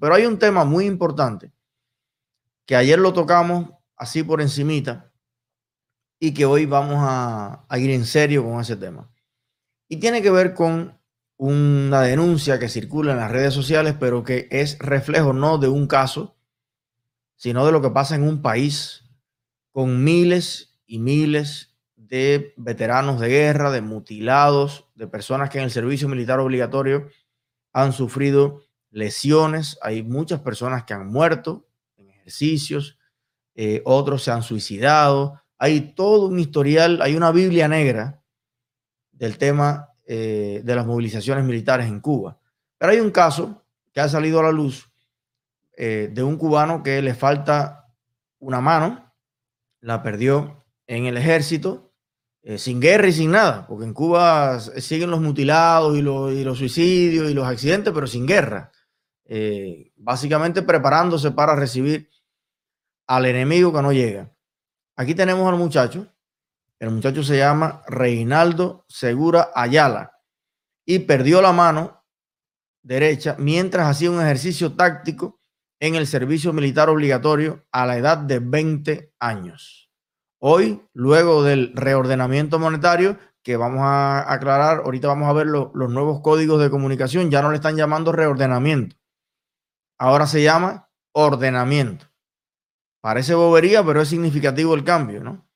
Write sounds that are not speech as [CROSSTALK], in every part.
Pero hay un tema muy importante que ayer lo tocamos así por encimita y que hoy vamos a, a ir en serio con ese tema. Y tiene que ver con una denuncia que circula en las redes sociales, pero que es reflejo no de un caso, sino de lo que pasa en un país con miles y miles de veteranos de guerra, de mutilados, de personas que en el servicio militar obligatorio han sufrido lesiones. Hay muchas personas que han muerto en ejercicios, eh, otros se han suicidado. Hay todo un historial, hay una Biblia negra del tema eh, de las movilizaciones militares en Cuba. Pero hay un caso que ha salido a la luz eh, de un cubano que le falta una mano, la perdió en el ejército, eh, sin guerra y sin nada, porque en Cuba siguen los mutilados y los, y los suicidios y los accidentes, pero sin guerra. Básicamente preparándose para recibir al enemigo que no llega. Aquí tenemos al muchacho el muchacho se llama Reinaldo Segura Ayala y perdió la mano derecha mientras hacía un ejercicio táctico en el servicio militar obligatorio a la edad de 20 años. Hoy, luego del reordenamiento monetario, que vamos a aclarar, ahorita vamos a ver los nuevos códigos de comunicación, ya no le están llamando reordenamiento. Ahora se llama ordenamiento. Parece bobería, pero es significativo el cambio, ¿no?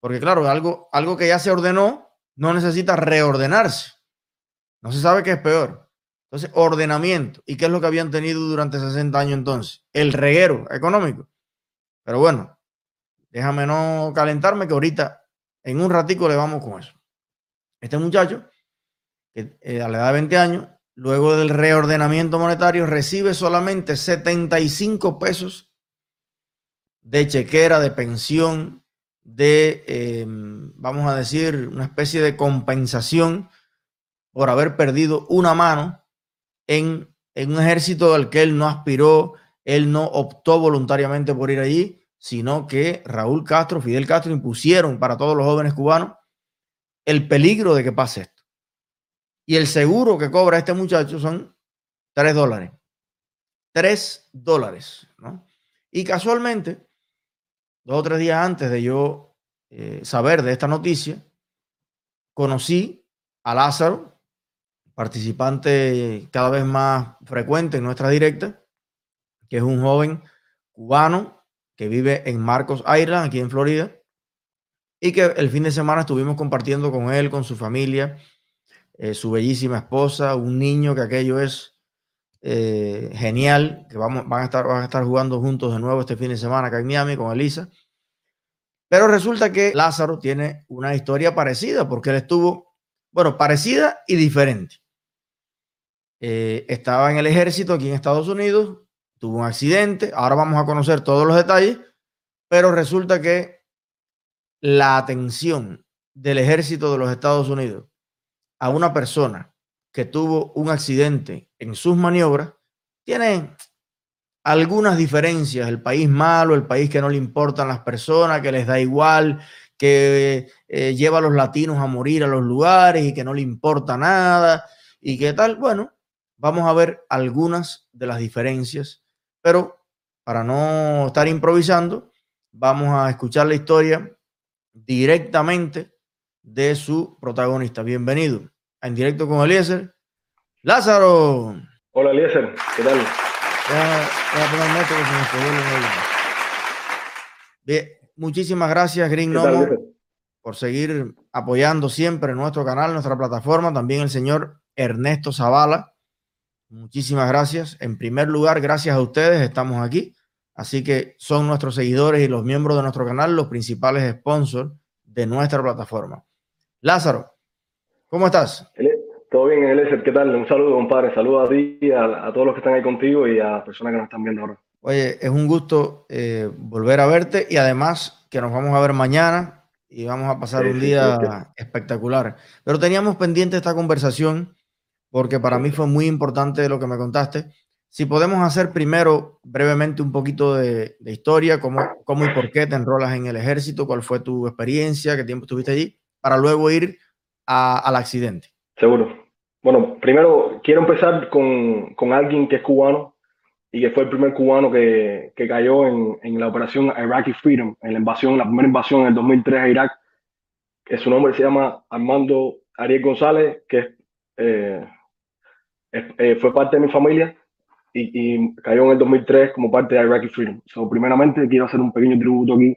Porque claro, algo, algo que ya se ordenó no necesita reordenarse. No se sabe qué es peor. Entonces, ordenamiento. ¿Y qué es lo que habían tenido durante 60 años entonces? El reguero económico. Pero bueno, déjame no calentarme que ahorita en un ratico le vamos con eso. Este muchacho, que eh, a la edad de 20 años, luego del reordenamiento monetario, recibe solamente 75 pesos de chequera, de pensión, de, em, vamos a decir, una especie de compensación por haber perdido una mano en, en un ejército al que él no aspiró, él no optó voluntariamente por ir allí, sino que Raúl Castro, Fidel Castro impusieron para todos los jóvenes cubanos el peligro de que pase esto. Y el seguro que cobra este muchacho son tres dólares. Tres dólares, ¿no? Y casualmente, dos o tres días antes de yo eh, saber de esta noticia, conocí a Lázaro, participante cada vez más frecuente en nuestra directa, que es un joven cubano que vive en Marcos Island, aquí en Florida, y que el fin de semana estuvimos compartiendo con él, con su familia, eh, su bellísima esposa, un niño que aquello es eh, genial, que vamos, van, a estar, van a estar jugando juntos de nuevo este fin de semana acá en Miami con Elisa. Pero resulta que Lázaro tiene una historia parecida, porque él estuvo, bueno, parecida y diferente. Eh, estaba en el ejército aquí en Estados Unidos, tuvo un accidente, ahora vamos a conocer todos los detalles, pero resulta que la atención del ejército de los Estados Unidos a una persona que tuvo un accidente en sus maniobras, tiene algunas diferencias. El país malo, el país que no le importan las personas, que les da igual, que eh, lleva a los latinos a morir a los lugares y que no le importa nada y qué tal. Bueno, vamos a ver algunas de las diferencias, pero para no estar improvisando, vamos a escuchar la historia directamente de su protagonista. Bienvenido en directo con Eliezer. Lázaro. Hola Eliezer, ¿qué tal? Bien, muchísimas gracias Green Nomo por seguir apoyando siempre nuestro canal, nuestra plataforma, también el señor Ernesto Zavala. Muchísimas gracias. En primer lugar, gracias a ustedes, estamos aquí. Así que son nuestros seguidores y los miembros de nuestro canal los principales sponsors de nuestra plataforma. Lázaro, ¿Cómo estás? Todo bien, Eliezer, ¿qué tal? Un saludo, compadre. Saludos a ti, a, a, todos los que están ahí contigo y a las personas que nos están viendo ahora. Oye, es un gusto eh, volver a verte y además que nos vamos a ver mañana y vamos a pasar un día espectacular. Pero teníamos pendiente esta conversación porque para mí fue muy importante lo que me contaste. Si podemos hacer primero brevemente un poquito de, de historia, cómo, cómo y por qué te enrolas en el ejército, cuál fue tu experiencia, qué tiempo estuviste allí, para luego ir al accidente. Seguro. Bueno, primero quiero empezar con, con, alguien que es cubano y que fue el primer cubano que, que cayó en, en, la operación Iraqi Freedom, en la invasión, la primera invasión en el 2003 a Irak, su nombre se llama Armando Ariel González, que eh, eh, fue parte de mi familia y, y, cayó en el 2003 como parte de Iraqi Freedom. So, primeramente quiero hacer un pequeño tributo aquí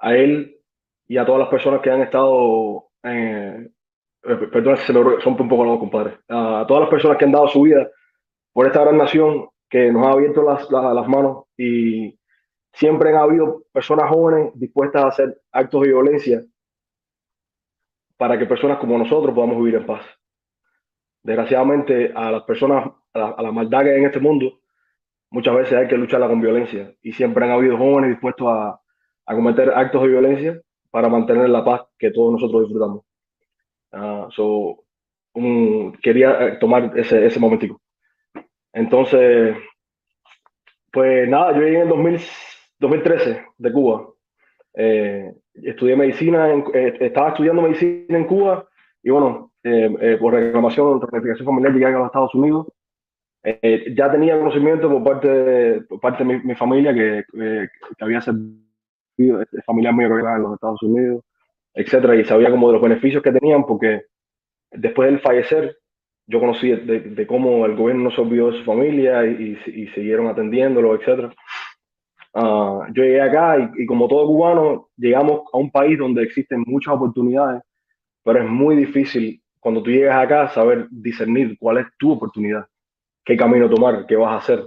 a él y a todas las personas que han estado, eh, perdón, se me son un poco los compadres, a todas las personas que han dado su vida por esta gran nación que nos ha abierto las, las, las manos y siempre han habido personas jóvenes dispuestas a hacer actos de violencia para que personas como nosotros podamos vivir en paz. Desgraciadamente, a las personas, a la, a la, maldad que hay en este mundo, muchas veces hay que lucharla con violencia. Y siempre han habido jóvenes dispuestos a, a cometer actos de violencia para mantener la paz que todos nosotros disfrutamos. Uh, quería tomar ese, ese momentico. Entonces, pues nada, yo llegué en 2000, 2013 de Cuba. Eh, estudié medicina, en, eh, estaba estudiando medicina en Cuba y bueno, eh, eh por reclamación, planificación familiar llegué a los Estados Unidos. Eh, ya tenía conocimiento por parte de, por parte de mi, mi familia que, que, había servido, este, familiar mío que en los Estados Unidos, etcétera, y sabía como de los beneficios que tenían porque después del fallecer yo conocí de, cómo el gobierno no se olvidó de su familia y, y, siguieron atendiéndolo, etcétera. Uh, yo llegué acá y, como todo cubano, llegamos a un país donde existen muchas oportunidades, pero es muy difícil cuando tú llegas acá saber discernir cuál es tu oportunidad, qué camino tomar, qué vas a hacer.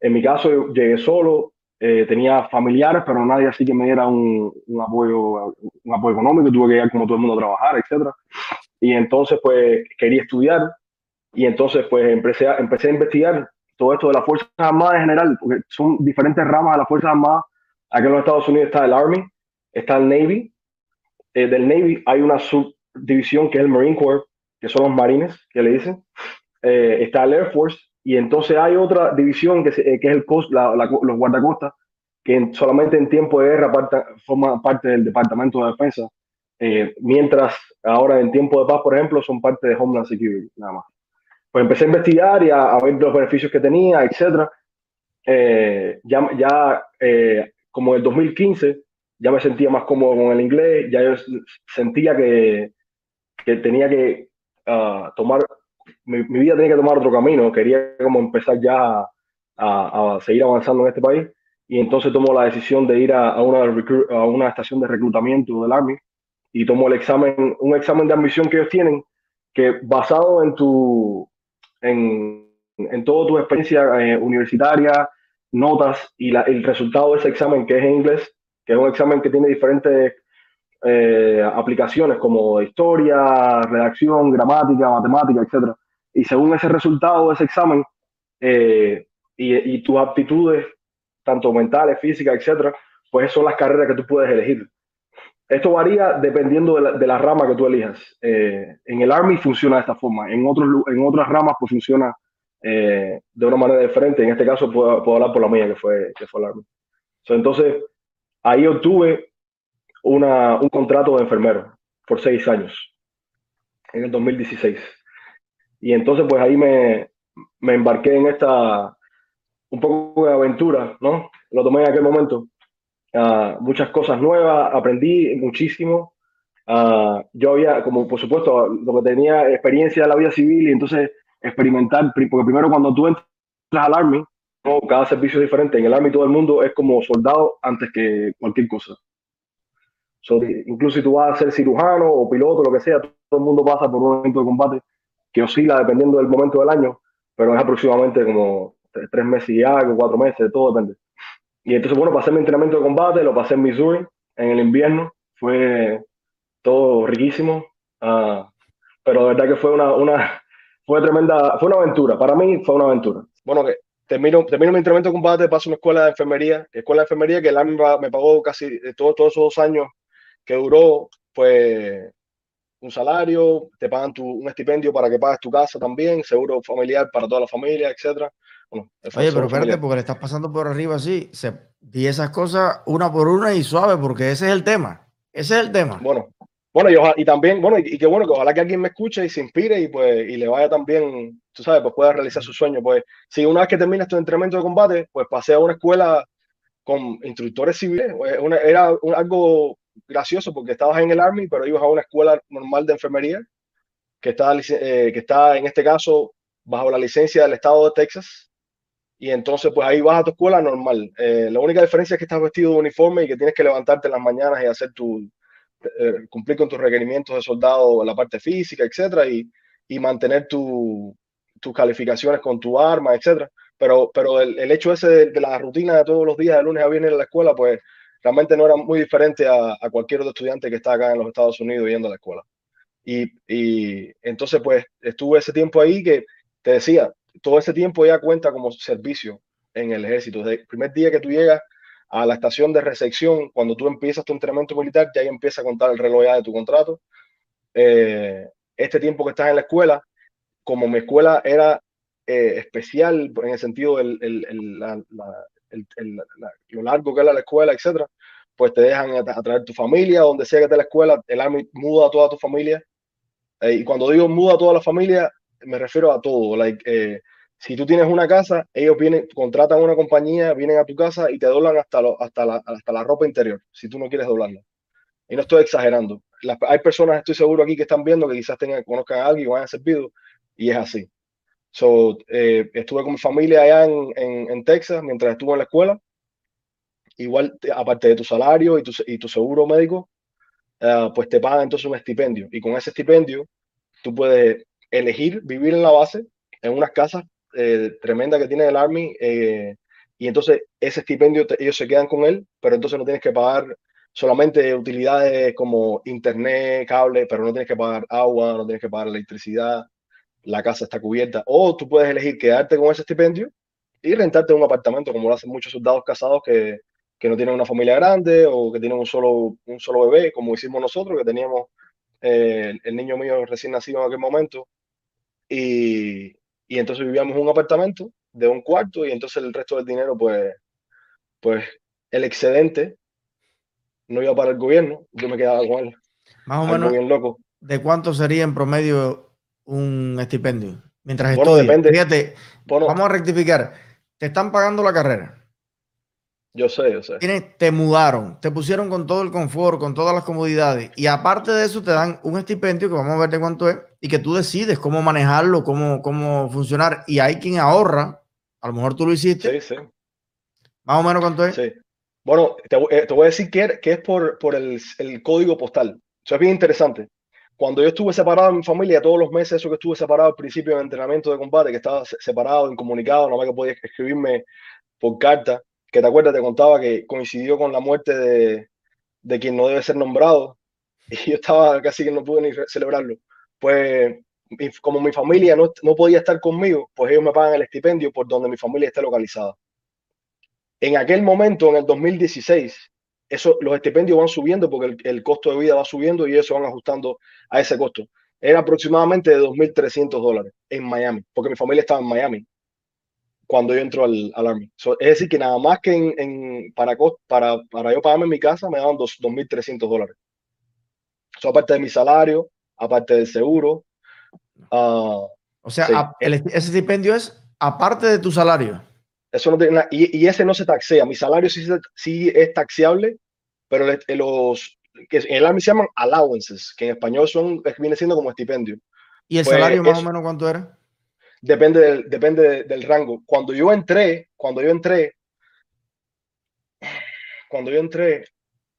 En mi caso, llegué solo, eh, tenía familiares, pero nadie así que me diera un, un, apoyo, un apoyo económico, tuve que ir como todo el mundo a trabajar, etcétera. Y entonces, pues, quería estudiar, y entonces, pues, empecé a, empecé a investigar todo esto de las Fuerzas Armadas en general, porque son diferentes ramas de las Fuerzas Armadas. Aquí en los Estados Unidos está el Army, está el Navy. Eh, del Navy hay una subdivisión que es el Marine Corps, que son los marines, que le dicen. Eh, está el Air Force, y entonces hay otra división que, se, eh, que es el Coast, la, la, los guardacostas, que en, solamente en tiempo de guerra parte, forma parte del Departamento de Defensa, eh, mientras ahora en tiempo de paz, por ejemplo, son parte de Homeland Security, nada más pues empecé a investigar y a, a ver los beneficios que tenía, etcétera. Eh, ya, ya eh, como en el 2015, ya me sentía más cómodo con el inglés, ya yo sentía que, que tenía que uh, tomar, mi, vida tenía que tomar otro camino, quería como empezar ya a, a, seguir avanzando en este país y entonces tomo la decisión de ir a, una, estación de reclutamiento del Army y tomo el examen, un examen de admisión que ellos tienen que basado en tu, en, en tu experiencia eh, universitaria, notas y el resultado de ese examen que es en inglés, que es un examen que tiene diferentes eh, aplicaciones como historia, redacción, gramática, matemática, etc. Y según ese resultado ese examen eh, y, y, tus aptitudes, tanto mentales, físicas, etc., pues son las carreras que tú puedes elegir. Esto varía dependiendo de la, de rama que tú elijas. Eh, en el Army funciona de esta forma, en, otros, en otras ramas pues funciona de una manera diferente. En este caso puedo, hablar por la mía, que fue, que fue el Army. Entonces, ahí obtuve una, un contrato de enfermero por seis años, en el 2016. Y entonces, pues ahí me, me embarqué en esta, un poco de aventura, ¿no? Lo tomé en aquel momento uh, muchas cosas nuevas, aprendí muchísimo. Uh, yo había, como por supuesto, lo que tenía experiencia de la vida civil y entonces experimentar, porque primero cuando tú entras al Army, ¿no? cada servicio es diferente, en el Army todo el mundo es como soldado antes que cualquier cosa. So, incluso si tú vas a ser cirujano o piloto, lo que sea, todo el mundo pasa por un momento de combate que oscila dependiendo del momento del año, pero es aproximadamente como tres meses y algo, cuatro meses, todo depende. Y entonces, bueno, pasé mi entrenamiento de combate, lo pasé en Missouri, en el invierno, fue todo riquísimo, uh, pero de verdad que fue una, una, fue tremenda, fue una aventura, para mí fue una aventura. Bueno, que termino, termino mi entrenamiento de combate, paso a una escuela de enfermería, escuela de enfermería que el Army me pagó casi todos, todos esos dos años que duró, pues un salario, te pagan tu, un estipendio para que pagues tu casa también, seguro familiar para toda la familia, etcétera. Bueno, Oye, pero espérate, porque le estás pasando por arriba así. Se, di esas cosas una por una y suave, porque ese es el tema. Ese es el tema. Bueno, Bueno, y, y también, bueno, y, qué bueno que ojalá que alguien me escuche y se inspire y pues y le vaya también, tú sabes, pues pueda realizar su sueño. Pues si una vez que terminas tu entrenamiento de combate, pues pasé a una escuela con instructores civiles. Pues, era algo gracioso porque estabas en el Army, pero ibas a una escuela normal de enfermería que está, eh, que está en este caso bajo la licencia del estado de Texas. Y entonces, pues ahí vas a tu escuela normal. Eh, la única diferencia es que estás vestido de uniforme y que tienes que levantarte en las mañanas y hacer tu, eh, cumplir con tus requerimientos de soldado la parte física, etcétera, y, y mantener tu, tus calificaciones con tu arma, etcétera. Pero, pero el, hecho ese de, la rutina de todos los días, de lunes a viernes en la escuela, pues realmente no era muy diferente a, cualquier otro estudiante que está acá en los Estados Unidos yendo a la escuela. Y, y, entonces, pues, estuve ese tiempo ahí que te decía, todo ese tiempo ya cuenta como servicio en el ejército. Desde el primer día que tú llegas a la estación de recepción, cuando tú empiezas tu entrenamiento militar, ya ahí empieza a contar el reloj ya de tu contrato. Eh, este tiempo que estás en la escuela, como mi escuela era eh, especial en el sentido del el, el, la, lo largo que era la escuela, etcétera, pues te dejan a, traer tu familia, donde sea que esté la escuela, el Army muda a toda tu familia. Eh, y cuando digo muda a toda la familia, me refiero a todo. Like, eh, si tú tienes una casa, ellos vienen, contratan una compañía, vienen a tu casa y te doblan hasta, lo, hasta, la, hasta la ropa interior, si tú no quieres doblarla. Y no estoy exagerando. hay personas, estoy seguro aquí, que están viendo que quizás tengan, conozcan a alguien o hayan servido, y es así. So, eh, estuve con mi familia allá en, en, en, Texas mientras estuve en la escuela. Igual, aparte de tu salario y tu, y tu seguro médico, uh, pues te pagan entonces un estipendio. Y con ese estipendio, tú puedes elegir vivir en la base, en unas casas eh, tremendas que tiene el Army. Eh, y entonces ese estipendio ellos se quedan con él, pero entonces no tienes que pagar solamente utilidades como internet, cable, pero no tienes que pagar agua, no tienes que pagar electricidad la casa está cubierta, o tú puedes elegir quedarte con ese estipendio y rentarte un apartamento, como lo hacen muchos soldados casados que, que no tienen una familia grande o que tienen un solo, un solo bebé, como hicimos nosotros, que teníamos eh, el niño mío recién nacido en aquel momento, y, y entonces vivíamos en un apartamento de un cuarto y entonces el resto del dinero, pues, pues el excedente no iba para el gobierno, yo me quedaba con él. Más o menos. loco. ¿De cuánto sería en promedio un estipendio mientras bueno, Depende. Fíjate, vamos a rectificar. Te están pagando la carrera. Yo sé, yo sé. te mudaron, te pusieron con todo el confort, con todas las comodidades. Y aparte de eso, te dan un estipendio que vamos a ver de cuánto es y que tú decides cómo manejarlo, cómo, cómo funcionar. Y hay quien ahorra. A lo mejor tú lo hiciste. Sí, sí. Más o menos cuánto es. Sí. Bueno, te, eh, te voy a decir que, que es por, por el, el, código postal. Eso es bien interesante cuando yo estuve separado de mi familia, todos los meses, eso que estuve separado al principio de entrenamiento de combate, que estaba separado, incomunicado, no más que podía escribirme por carta, que te acuerdas, te contaba que coincidió con la muerte de, de quien no debe ser nombrado, [LAUGHS] y yo estaba casi que no pude ni celebrarlo. Pues como mi familia no, no podía estar conmigo, pues ellos me pagan el estipendio por donde mi familia esté localizada. En aquel momento, en el 2016, eso, los estipendios van subiendo porque el, costo de vida va subiendo y eso van ajustando a ese costo. Era aproximadamente de 2.300 dólares en Miami, porque mi familia estaba en Miami cuando yo entro al, al Army. es decir, que nada más que en, para, para, para yo pagarme en mi casa me daban 2.300 dólares. Eso aparte de mi salario, aparte del seguro. Uh, o sea, ese estipendio es aparte de tu salario. Eso no tiene y, ese no se taxea. Mi salario sí, sí es taxeable, pero los que en el ARMY se llaman allowances, que en español son, viene siendo como estipendio. ¿Y el pues, salario más o menos cuánto era? Depende del, depende del rango. Cuando yo entré, cuando yo entré, cuando yo entré,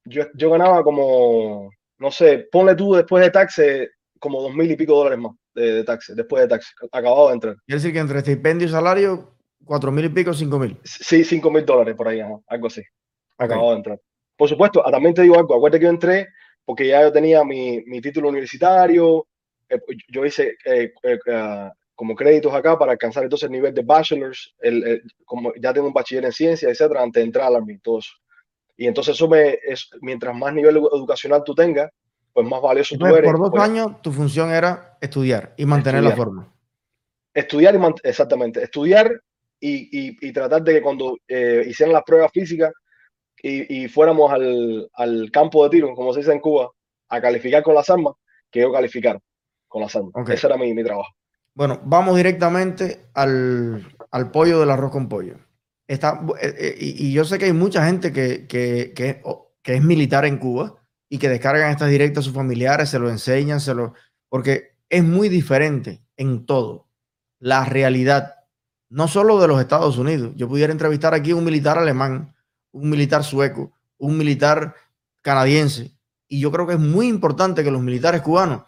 yo, yo ganaba como, no sé, ponle tú después de taxe, como dos mil y pico dólares más de, de taxe, después de taxe, acabado de entrar. Quiere decir que entre estipendio y salario, cuatro mil y pico, cinco mil. Sí, cinco mil dólares por ahí, algo así. Acabado de entrar. Por supuesto, también te digo algo, acuérdate que yo entré porque ya yo tenía mi, mi título universitario, eh, yo hice eh, eh, ah, como créditos acá para alcanzar entonces el nivel de bachelor's, el, como ya tengo un bachiller en ciencia, etcétera, antes de entrar al Army, todo eso. Y entonces eso me, es, mientras más nivel educacional tú tengas, pues más valioso tú eres. Por dos pues años tu función era estudiar y mantener la forma. Estudiar y exactamente, estudiar y, y, y, tratar de que cuando hicieran las pruebas físicas, y, fuéramos al, al, campo de tiro, como se dice en Cuba, a calificar con las armas que yo calificar con las armas. Ese era mi, mi trabajo. Bueno, vamos directamente al, al pollo del arroz con pollo. Está, eh, eh, y, yo sé que hay mucha gente que, que, que, que, es militar en Cuba y que descargan estas directas a sus familiares, se lo enseñan, se lo, porque es muy diferente en todo. La realidad, no solo de los Estados Unidos. Yo pudiera entrevistar aquí un militar alemán, un militar sueco, un militar canadiense. Y yo creo que es muy importante que los militares cubanos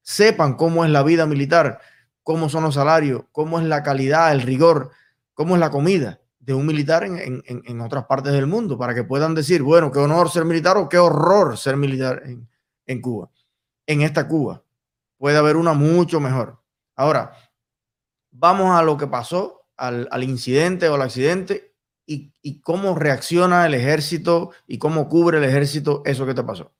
sepan cómo es la vida militar, cómo son los salarios, cómo es la calidad, el rigor, cómo es la comida de un militar en, otras partes del mundo, para que puedan decir, bueno, qué honor ser militar o qué horror ser militar en, Cuba. En esta Cuba puede haber una mucho mejor. Ahora, vamos a lo que pasó, al, incidente o al accidente y, y, cómo reacciona el ejército y cómo cubre el ejército eso que te pasó.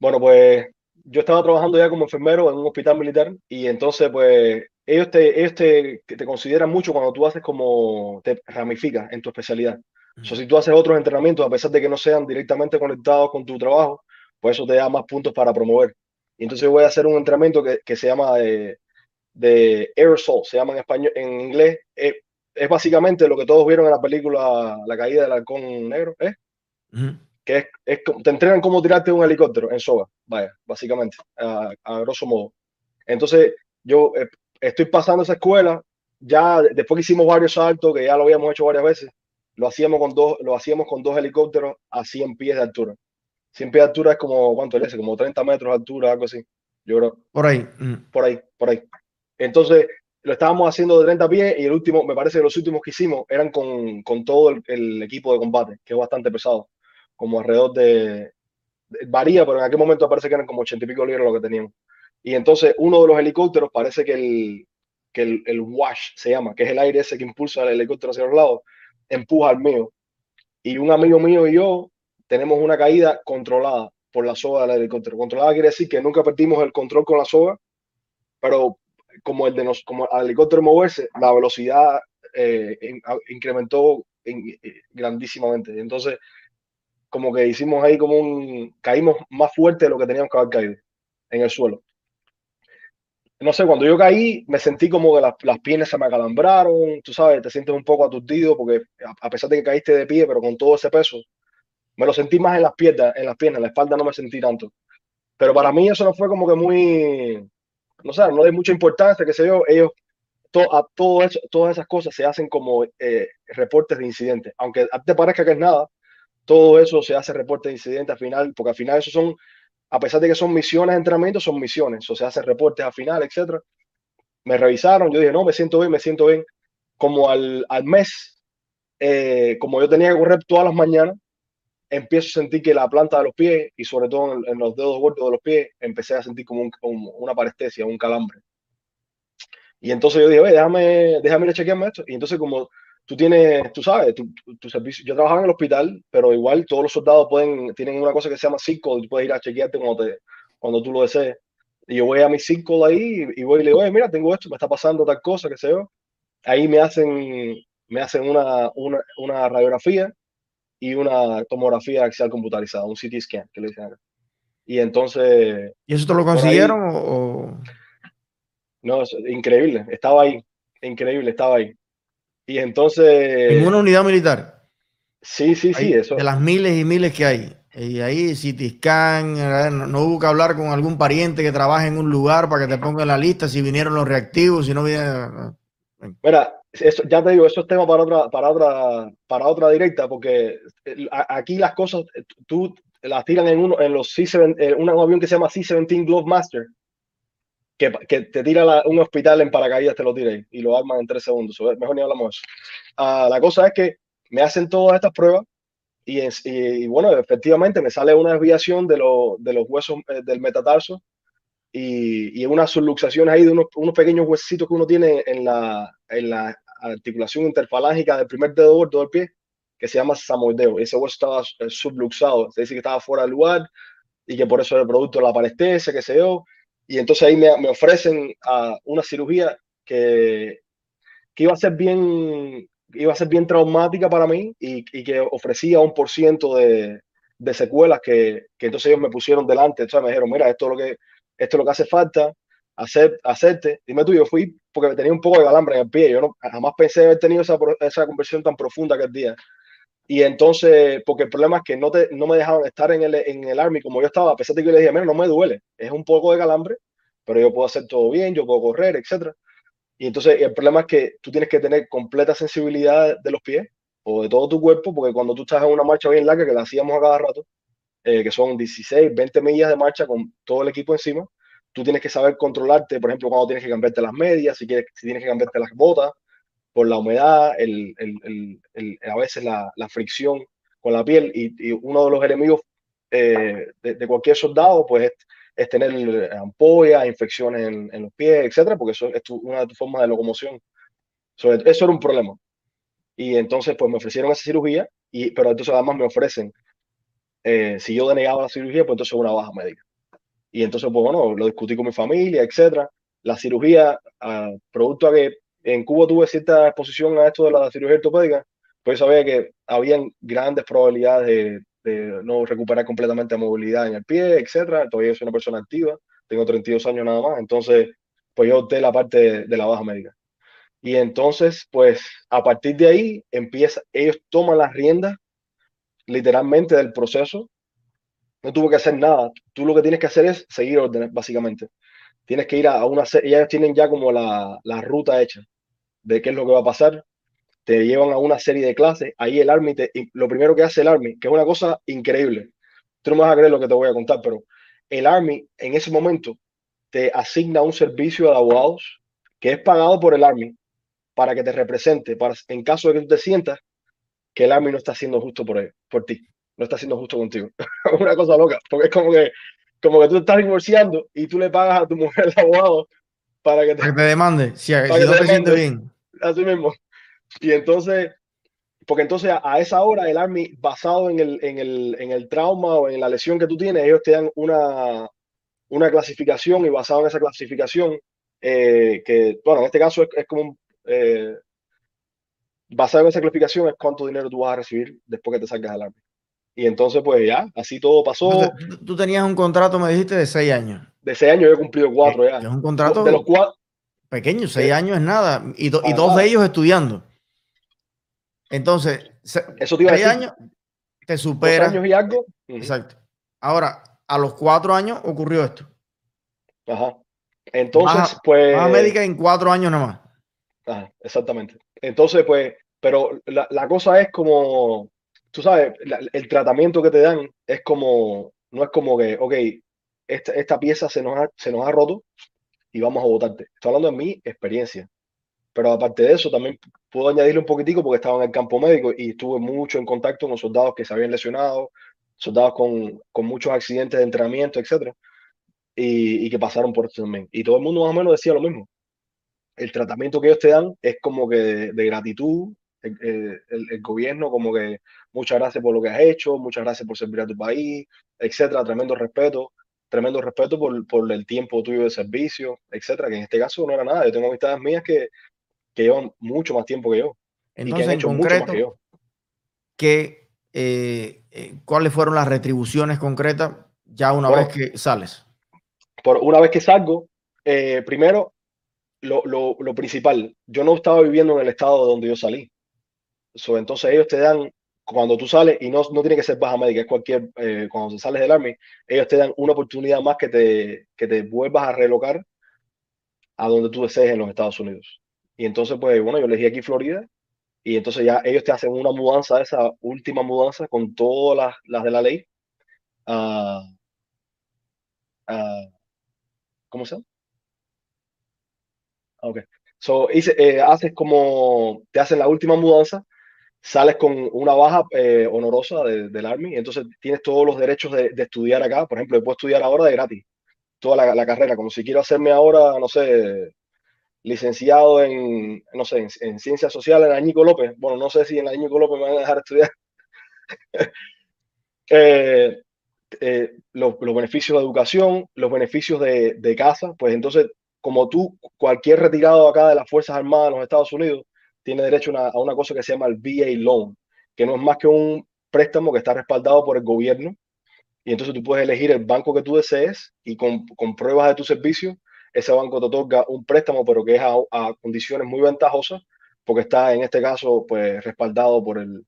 Bueno, pues yo estaba trabajando ya como enfermero en un hospital militar y entonces pues ellos te, ellos te, te consideran mucho cuando tú haces como te ramificas en tu especialidad. O sea, si tú haces otros entrenamientos, a pesar de que no sean directamente conectados con tu trabajo, pues eso te da más puntos para promover. Y entonces yo voy a hacer un entrenamiento que, que se llama de, de, aerosol, se llama en español, en inglés. Es, es, básicamente lo que todos vieron en la película La caída del halcón negro, ¿eh? que es, te entrenan cómo tirarte un helicóptero en soga, vaya, básicamente, a, grosso modo. Entonces, yo eh, estoy pasando esa escuela, ya después que hicimos varios saltos, que ya lo habíamos hecho varias veces, lo hacíamos con dos, lo hacíamos con dos helicópteros a 100 pies de altura. 100 pies de altura es como, ¿cuánto es? Como 30 metros de altura, algo así. Yo creo. Por ahí. Mm. Por ahí, por ahí. Entonces, lo estábamos haciendo de 30 pies y el último, me parece que los últimos que hicimos eran con, con todo el, equipo de combate, que es bastante pesado como alrededor de, varía, pero en aquel momento parece que eran como 80 y pico libras lo que teníamos. Y entonces uno de los helicópteros parece que el, que el, wash se llama, que es el aire ese que impulsa el helicóptero hacia los lados, empuja al mío. Y un amigo mío y yo tenemos una caída controlada por la soga del helicóptero. Controlada quiere decir que nunca perdimos el control con la soga, pero como el de nos, como al helicóptero moverse, la velocidad eh, incrementó eh, grandísimamente. Entonces, como que hicimos ahí como un, caímos más fuerte de lo que teníamos que haber caído en el suelo. No sé, cuando yo caí, me sentí como que las, las piernas se me acalambraron, tú sabes, te sientes un poco aturdido porque a, pesar de que caíste de pie, pero con todo ese peso, me lo sentí más en las piernas, en las piernas, la espalda no me sentí tanto. Pero para mí eso no fue como que muy, no sé, no de mucha importancia, que sé yo, ellos, a todo todas esas cosas se hacen como eh, reportes de incidentes, aunque te parezca que es nada, todo eso se hace reporte de incidente al final, porque al final eso son, a pesar de que son misiones de entrenamiento, son misiones, o se hace reportes al final, etcétera. Me revisaron, yo dije, no, me siento bien, me siento bien. Como al, al mes, eh, como yo tenía que correr todas las mañanas, empiezo a sentir que la planta de los pies y sobre todo en, los dedos gordos de los pies, empecé a sentir como, una parestesia, un calambre. Y entonces yo dije, oye, déjame, déjame ir a chequearme esto. Y entonces como tú tienes, tú sabes, tu, servicio. Yo trabajaba en el hospital, pero igual todos los soldados pueden, tienen una cosa que se llama circle, tú puedes ir a chequearte cuando, te, cuando tú lo desees. Y yo voy a mi circle ahí y, voy y le digo, oye, mira, tengo esto, me está pasando tal cosa, que sé yo. Ahí me hacen, me hacen una, una, una radiografía y una tomografía axial computarizada, un CT scan, que le dicen acá. Y entonces... ¿Y eso te lo consiguieron o...? No, es increíble, estaba ahí, increíble, estaba ahí. Y entonces... En una unidad militar. Sí, sí, sí, eso. De las miles y miles que hay. Y ahí, si Scan, no, hubo que hablar con algún pariente que trabaje en un lugar para que te ponga en la lista si vinieron los reactivos, si no vinieron. Mira, eso, ya te digo, eso es tema para otra, para otra, para otra directa, porque aquí las cosas, tú las tiran en uno, en los C7, un avión que se llama C-17 Glove Master, que, que te tira un hospital en paracaídas, te lo tire y lo arman en tres segundos. Mejor ni hablamos de eso. Ah, la cosa es que me hacen todas estas pruebas y, y, bueno, efectivamente me sale una desviación de, de los huesos eh, del metatarso y, y unas subluxaciones ahí de unos, unos, pequeños huesitos que uno tiene en la, en la articulación interfalángica del primer dedo gordo del pie, que se llama samoideo. Ese hueso estaba eh, subluxado, se dice que estaba fuera del lugar y que por eso era el producto de la parestesia, que se yo. Y entonces ahí me, me ofrecen a una cirugía que, que, iba a ser bien iba a ser bien traumática para mí y, y que ofrecía un por ciento de, de secuelas que, que entonces ellos me pusieron delante, entonces me dijeron, mira, esto es lo que, esto es lo que hace falta, hacer, hacerte. Dime tú, yo fui porque tenía un poco de calambre en el pie, yo no, jamás pensé haber tenido esa, esa conversión tan profunda que el día. Y entonces, porque el problema es que no, te, no me dejaron estar en el, en el Army como yo estaba, a pesar de que yo le dije, mira, no me duele, es un poco de calambre, pero yo puedo hacer todo bien, yo puedo correr, etcétera. Y entonces el problema es que tú tienes que tener completa sensibilidad de los pies o de todo tu cuerpo, porque cuando tú estás en una marcha bien larga, que la hacíamos a cada rato, eh, que son 16, 20 millas de marcha con todo el equipo encima, tú tienes que saber controlarte, por ejemplo, cuando tienes que cambiarte las medias, si, quieres, si tienes que cambiarte las botas, por la humedad, el, el, el, a veces la, la, fricción con la piel. Y, y uno de los enemigos eh, de, de, cualquier soldado, pues es, es tener ampollas, infecciones en, en, los pies, etcétera, porque eso es tu, una de tus formas de locomoción. So, eso era un problema. Y entonces, pues me ofrecieron esa cirugía, y, pero entonces además me ofrecen, eh, si yo denegaba la cirugía, pues entonces una baja médica. Y entonces, pues bueno, lo discutí con mi familia, etcétera. La cirugía, uh, producto a que en Cuba tuve cierta exposición a esto de la cirugía ortopédica, pues sabía que habían grandes probabilidades de, de, no recuperar completamente la movilidad en el pie, etcétera. Todavía soy una persona activa, tengo 32 años nada más, entonces, pues yo opté la parte de, de la baja médica. Y entonces, pues a partir de ahí empieza, ellos toman las riendas literalmente del proceso. No tuvo que hacer nada. Tú lo que tienes que hacer es seguir órdenes, básicamente. Tienes que ir a, una ellos tienen ya como la, la, ruta hecha de qué es lo que va a pasar. Te llevan a una serie de clases. Ahí el Army, lo primero que hace el Army, que es una cosa increíble. Tú no vas a creer lo que te voy a contar, pero el Army en ese momento te asigna un servicio de abogados que es pagado por el Army para que te represente, en caso de que tú te sientas que el Army no está haciendo justo por, él, por ti, no está haciendo justo contigo. [LAUGHS] Una cosa loca, porque es como que, como que tú te estás divorciando y tú le pagas a tu mujer el abogado para que te, para que te demande, si, si no te, te sientes bien. Así mismo. Y entonces, porque entonces a, a, esa hora el Army, basado en el, en, el, en el trauma o en la lesión que tú tienes, ellos te dan una, una clasificación y basado en esa clasificación, eh, que, bueno, en este caso es, es como un eh, basado en esa clasificación es cuánto dinero tú vas a recibir después que te salgas del Army. Y entonces, pues ya, así todo pasó. Tú, tú, tenías un contrato, me dijiste, de seis años. De seis años, yo he cumplido cuatro ya. Es un contrato de los cuatro. Pequeño, seis años es nada. Y, do, y dos de ellos estudiando. Entonces, eso te iba seis a decir. años te supera. Dos años y algo. Exacto. Ahora, a los cuatro años ocurrió esto. Ajá. Entonces, pues. Baja médica en cuatro años nada más. Ajá, exactamente. Entonces, pues, pero la, la cosa es como, tú sabes, el tratamiento que te dan es como, no es como que, ok, esta, esta pieza se nos, ha, se nos ha roto y vamos a votarte. Estoy hablando de mi experiencia. Pero aparte de eso, también puedo añadirle un poquitico porque estaba en el campo médico y estuve mucho en contacto con soldados que se habían lesionado, soldados con, con muchos accidentes de entrenamiento, etcétera, y, y que pasaron por esto también. Y todo el mundo más o menos decía lo mismo el tratamiento que ellos te dan es como que de, de gratitud, el, el, el, gobierno como que muchas gracias por lo que has hecho, muchas gracias por servir a tu país, etcétera, tremendo respeto, tremendo respeto por, por el tiempo tuyo de servicio, etcétera, que en este caso no era nada, yo tengo amistades mías que, que llevan mucho más tiempo que yo Entonces, y que han hecho concreto, mucho más que yo. Que, eh, eh, ¿Cuáles fueron las retribuciones concretas ya una bueno, vez que sales? Por una vez que salgo, eh, primero lo, lo, lo, principal, yo no estaba viviendo en el estado donde yo salí. So, entonces ellos te dan, cuando tú sales, y no, no tiene que ser baja médica, es cualquier, eh, cuando sales del Army, ellos te dan una oportunidad más que te, que te vuelvas a relocar a donde tú desees en los Estados Unidos. Y entonces, pues bueno, yo elegí aquí Florida, y entonces ya ellos te hacen una mudanza, esa última mudanza, con todas las, las de la ley. Uh, uh, ¿Cómo se llama? Ok. So, eh, haces como, te hacen la última mudanza, sales con una baja eh, honorosa de, del Army, entonces tienes todos los derechos de, estudiar acá. Por ejemplo, yo puedo estudiar ahora de gratis, toda la, carrera, como si quiero hacerme ahora, no sé, licenciado en, no sé, en, en ciencias sociales en Añico López. Bueno, no sé si en Añico López me van a dejar estudiar. [LAUGHS] eh, los, beneficios de educación, los beneficios de casa, pues entonces como tú, cualquier retirado acá de las Fuerzas Armadas de los Estados Unidos tiene derecho a una cosa que se llama el VA Loan, que no es más que un, préstamo que está respaldado por el gobierno y entonces tú puedes elegir el banco que tú desees y con, con pruebas de tu servicio, ese banco te otorga un préstamo, pero que es a, a, condiciones muy ventajosas, porque está en este caso pues respaldado por el,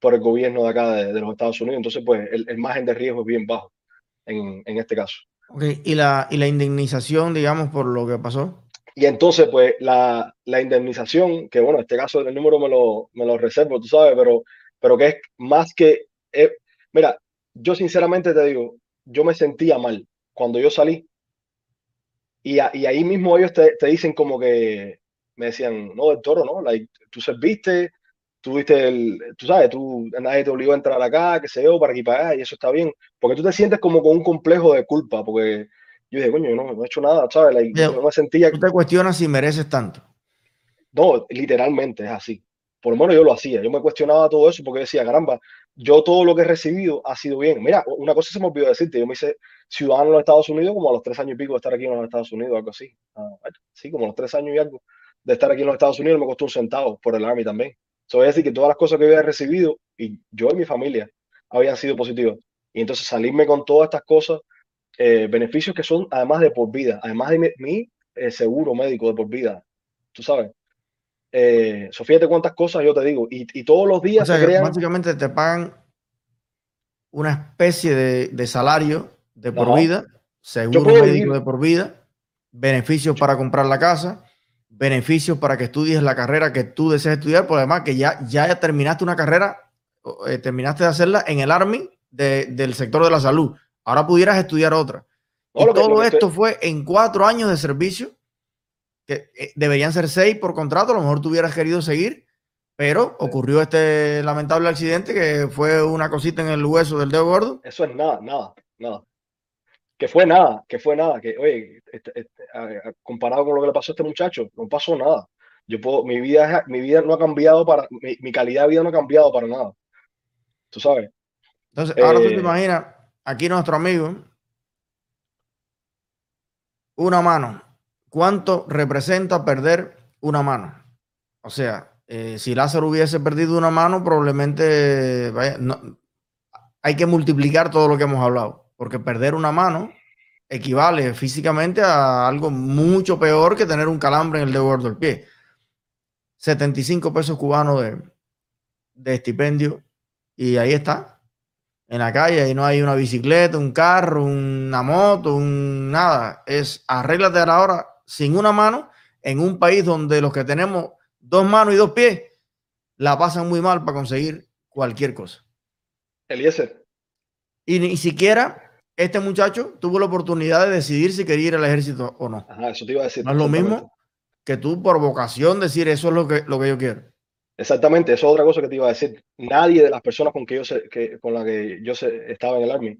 por el gobierno de acá de, de los Estados Unidos. Entonces, pues el, el, margen de riesgo es bien bajo en, en este caso. ¿Y, la, ¿Y la indemnización, digamos, por lo que pasó? Y entonces, pues, la, la, indemnización, que bueno, en este caso el número me lo, me lo reservo, tú sabes, pero, pero que es más que... Eh, mira, yo sinceramente te digo, yo me sentía mal cuando yo salí. Y, a, y ahí mismo ellos te, te, dicen como que, me decían, no, del toro, ¿no? Like, tú serviste, tú viste el, tú sabes, tú, nadie te obligó a entrar acá, que se yo, para aquí para allá, y eso está bien. Porque tú te sientes como con un complejo de culpa, porque yo dije, coño, no, no he hecho nada, ¿sabes? Like, Yo, no me sentía... Tú te cuestionas si mereces tanto. No, literalmente es así. Por lo menos yo lo hacía. Yo me cuestionaba todo eso porque decía, caramba, yo todo lo que he recibido ha sido bien. Mira, una cosa se me olvidó decirte. Yo me hice ciudadano en los Estados Unidos como a los tres años y pico de estar aquí en los Estados Unidos, algo así. Ah, sí, como a los tres años y algo de estar aquí en los Estados Unidos me costó un centavo por el Army también. Eso es decir, que todas las cosas que había recibido y yo y mi familia habían sido positivas. Y entonces salirme con todas estas cosas eh, beneficios que son además de por vida, además de mi, mi eh, seguro médico de por vida, tú sabes. Eh, Sofía, te cuántas cosas yo te digo, y, y todos los días o sea, se crean... Básicamente te pagan una especie de, de salario de por vida, seguro médico vivir. de por vida, beneficios para comprar la casa, beneficios para que estudies la carrera que tú deseas estudiar, por además que ya, ya terminaste una carrera, eh, terminaste de hacerla en el Army de, del sector de la salud ahora pudieras estudiar otra. Y todo esto estoy... fue en cuatro años de servicio, que eh, deberían ser seis por contrato, a lo mejor tú hubieras querido seguir, pero ocurrió este lamentable accidente que fue una cosita en el hueso del dedo gordo. Eso es nada, nada, nada. Que fue nada, que fue nada, que oye, este, este, comparado con lo que le pasó a este muchacho, no pasó nada. Yo puedo, mi vida, mi vida no ha cambiado para, mi, mi calidad de vida no ha cambiado para nada. Tú sabes. Entonces, ahora eh, tú te imaginas, aquí nuestro amigo, una mano. ¿Cuánto representa perder una mano? O sea, eh, si Lázaro hubiese perdido una mano, probablemente vaya, no, hay que multiplicar todo lo que hemos hablado, porque perder una mano equivale físicamente a algo mucho peor que tener un calambre en el dedo gordo del pie. 75 pesos cubanos de, de estipendio y ahí está en la calle y no hay una bicicleta, un carro, una moto, un nada. Es arréglate ahora sin una mano en un país donde los que tenemos dos manos y dos pies la pasan muy mal para conseguir cualquier cosa. Eliezer. Y ni siquiera este muchacho tuvo la oportunidad de decidir si quería ir al ejército o no. Ajá, eso te iba a decir. No es lo mismo que tú por vocación decir eso es lo que, lo que yo quiero. Exactamente, eso es otra cosa que te iba a decir. Nadie de las personas con que yo se, que, con la que yo se, estaba en el Army,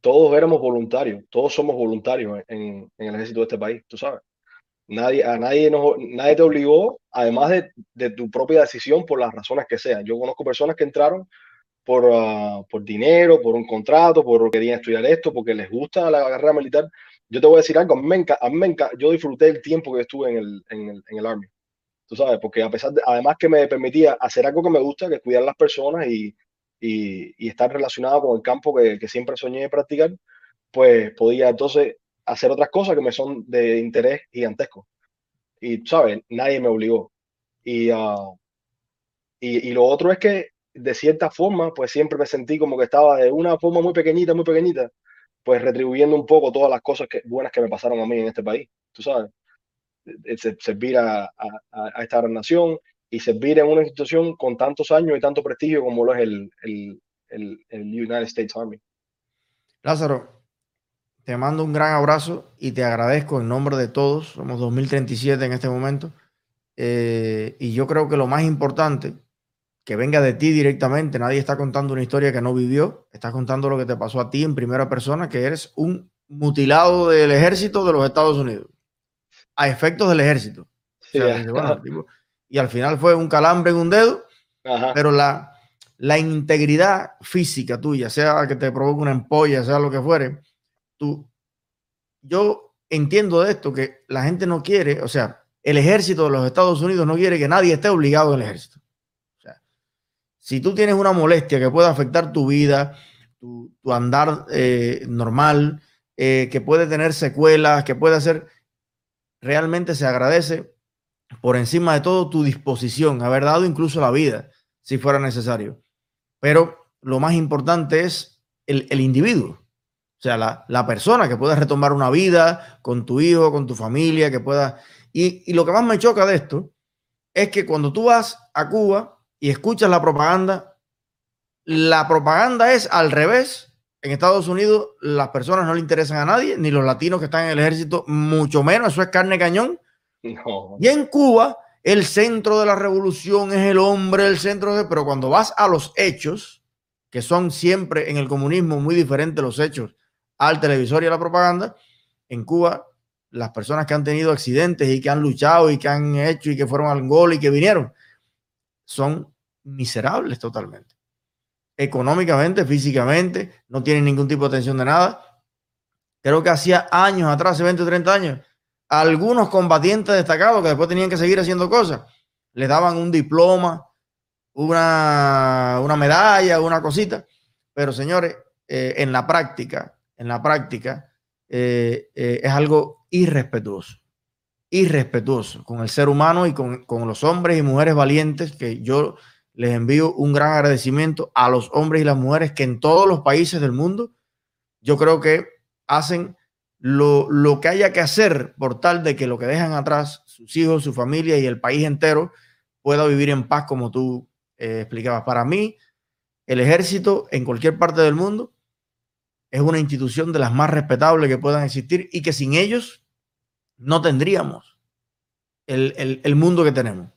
todos éramos voluntarios, todos somos voluntarios en, en, el ejército de este país, tú sabes. Nadie, a nadie, nos, nadie te obligó, además de, de, tu propia decisión, por las razones que sean. Yo conozco personas que entraron por, uh, por dinero, por un contrato, por querían estudiar esto, porque les gusta la carrera militar. Yo te voy a decir algo, a mí me, a mí me yo disfruté el tiempo que estuve en el, en el, en el Army tú sabes, porque a pesar de, además que me permitía hacer algo que me gusta, que es cuidar a las personas y, y, y estar relacionado con el campo que, que, siempre soñé practicar, pues podía entonces hacer otras cosas que me son de interés gigantesco. Y, ¿sabes? Nadie me obligó. Y, uh, y, y, lo otro es que, de cierta forma, pues siempre me sentí como que estaba de una forma muy pequeñita, muy pequeñita, pues retribuyendo un poco todas las cosas buenas que me pasaron a mí en este país, tú sabes servir a, a, esta gran nación y servir en una institución con tantos años y tanto prestigio como lo es el, el, el, el United States Army. Lázaro, te mando un gran abrazo y te agradezco en nombre de todos. Somos 2037 en este momento. Eh, y yo creo que lo más importante, que venga de ti directamente, nadie está contando una historia que no vivió, estás contando lo que te pasó a ti en primera persona, que eres un mutilado del ejército de los Estados Unidos a efectos del ejército. Sí, o sea, bueno, tipo, y al final fue un calambre en un dedo, Ajá. pero la, la integridad física tuya, sea que te provoque una empolla, sea lo que fuere, tú, yo entiendo de esto que la gente no quiere, o sea, el ejército de los Estados Unidos no quiere que nadie esté obligado el ejército. Si tú tienes una molestia que puede afectar tu vida, tu, andar eh, normal, eh, que puede tener secuelas, que puede hacer, realmente se agradece por encima de todo tu disposición, haber dado incluso la vida, si fuera necesario. Pero lo más importante es el, individuo, o sea, la, persona que pueda retomar una vida con tu hijo, con tu familia, que pueda... Y, y lo que más me choca de esto es que cuando tú vas a Cuba y escuchas la propaganda, la propaganda es al revés. En Estados Unidos las personas no le interesan a nadie, ni los latinos que están en el ejército, mucho menos, eso es carne cañón. Y en Cuba, el centro de la revolución es el hombre, el centro de... Pero cuando vas a los hechos, que son siempre en el comunismo muy diferentes los hechos al televisor y a la propaganda, en Cuba las personas que han tenido accidentes y que han luchado y que han hecho y que fueron al gol y que vinieron, son miserables totalmente. Económicamente, físicamente, no tienen ningún tipo de atención de nada. Creo que hacía años atrás, hace 20 o 30 años, algunos combatientes destacados que después tenían que seguir haciendo cosas, les daban un diploma, una, una medalla, una cosita. Pero señores, eh, en la práctica, en la práctica, eh, eh, es algo irrespetuoso, irrespetuoso con el ser humano y con, con, los hombres y mujeres valientes que yo les envío un gran agradecimiento a los hombres y las mujeres que en todos los países del mundo yo creo que hacen lo, lo que haya que hacer por tal de que lo que dejan atrás, sus hijos, su familia y el país entero pueda vivir en paz como tú eh, explicabas. Para mí, el ejército en cualquier parte del mundo es una institución de las más respetables que puedan existir y que sin ellos no tendríamos el, mundo que tenemos.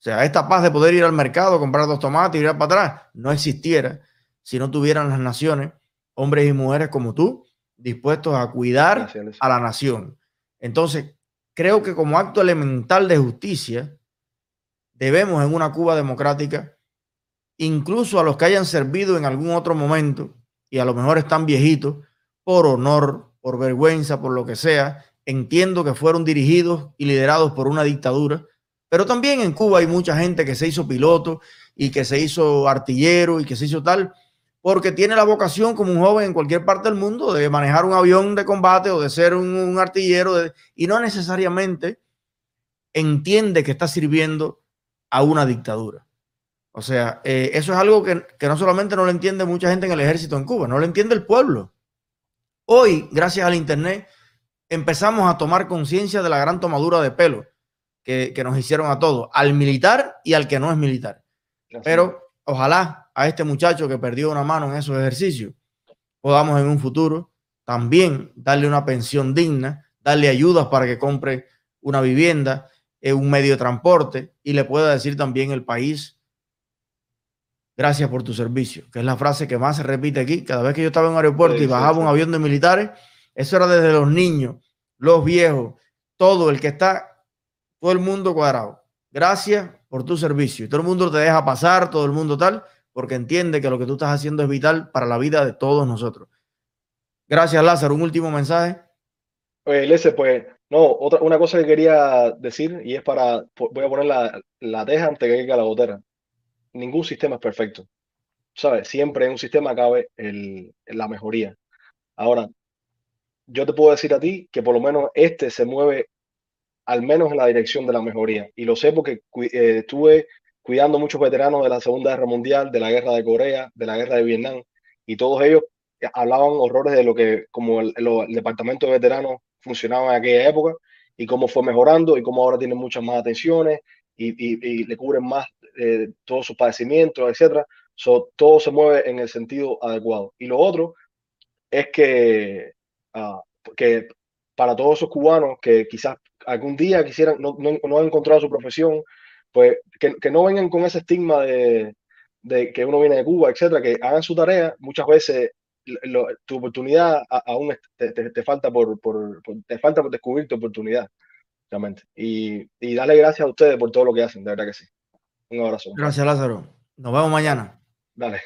O sea, esta paz de poder ir al mercado, comprar dos tomates y ir para atrás, no existiera si no tuvieran las naciones, hombres y mujeres como tú, dispuestos a cuidar a la nación. Entonces, creo que como acto elemental de justicia, debemos en una Cuba democrática, incluso a los que hayan servido en algún otro momento, y a lo mejor están viejitos, por honor, por vergüenza, por lo que sea, entiendo que fueron dirigidos y liderados por una dictadura, pero también en Cuba hay mucha gente que se hizo piloto y que se hizo artillero y que se hizo tal, porque tiene la vocación como un joven en cualquier parte del mundo de manejar un avión de combate o de ser un, artillero y no necesariamente entiende que está sirviendo a una dictadura. O sea, eh, eso es algo que, no solamente no lo entiende mucha gente en el ejército en Cuba, no lo entiende el pueblo. Hoy, gracias al Internet, empezamos a tomar conciencia de la gran tomadura de pelo que, nos hicieron a todos, al militar y al que no es militar. Pero ojalá a este muchacho que perdió una mano en esos ejercicios podamos en un futuro también darle una pensión digna, darle ayudas para que compre una vivienda, eh, un medio de transporte y le pueda decir también el país gracias por tu servicio, que es la frase que más se repite aquí. Cada vez que yo estaba en un aeropuerto y bajaba un avión de militares, eso era desde los niños, los viejos, todo el que está, todo el mundo cuadrado. Gracias por tu servicio. Y todo el mundo te deja pasar, todo el mundo tal, porque entiende que lo que tú estás haciendo es vital para la vida de todos nosotros. Gracias, Lázaro. Un último mensaje. Pues, Lese, pues, no, otra, una cosa que quería decir y es para, voy a poner la, la teja antes que caiga la botera ningún sistema es perfecto. ¿Sabes? Siempre en un sistema cabe el, la mejoría. Ahora, yo te puedo decir a ti que por lo menos este se mueve al menos en la dirección de la mejoría. Y lo sé porque eh, estuve cuidando muchos veteranos de la Segunda Guerra Mundial, de la Guerra de Corea, de la Guerra de Vietnam, y todos ellos hablaban horrores de lo que como el, departamento de veteranos funcionaba en aquella época y cómo fue mejorando y cómo ahora tienen muchas más atenciones y, le cubren más eh, todos sus padecimientos, etcétera. todo se mueve en el sentido adecuado. Y lo otro es que, ah, que para todos esos cubanos que quizás algún día quisieran, no, no, han encontrado su profesión, pues que, que, no vengan con ese estigma de, de, que uno viene de Cuba, etcétera, que hagan su tarea. Muchas veces tu oportunidad aún te, te, falta por, por, te falta por descubrir tu oportunidad. Y, y darle gracias a ustedes por todo lo que hacen, de verdad que sí. Un abrazo. Gracias, Lázaro. Nos vemos mañana. Dale.